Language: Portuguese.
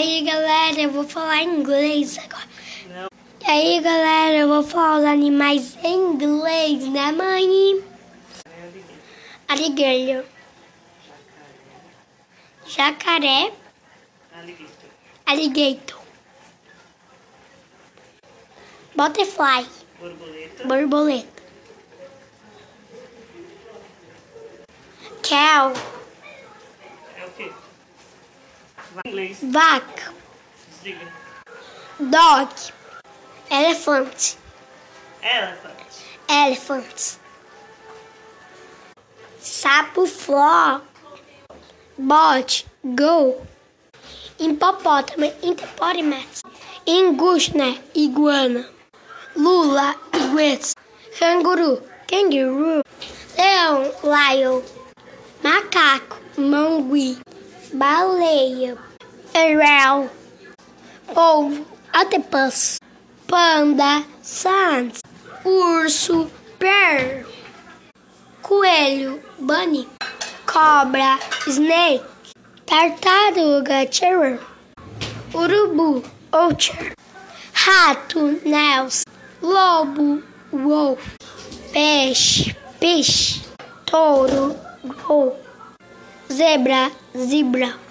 aí, galera, eu vou falar inglês agora. Não. E aí, galera, eu vou falar os animais em inglês, né, mãe? Alligator. Jacaré. Alligator. Alligator. Butterfly. Borboleta. Borboleta. Cow. É o quê? Vaca. Desliga. Dog. Elephant. Elephant. Elephant. Sapo flor. Bot. Go. Hipopótamo. Hippopotamus. Ingushna. Iguana. Lula. Iguetes. Canguru. Kangaroo. Leão. Lion. Macaco. Mangui. Baleia. Erel. Polvo. Octopus. Panda. Sans. Urso. Bear. Coelho. Bunny. Cobra. Snake. Tartaruga. Cherry. Urubu. Ocher. Rato. Nels. Lobo. Wolf. Peixe. Fish. Touro. Gol. Zebra. Zebra.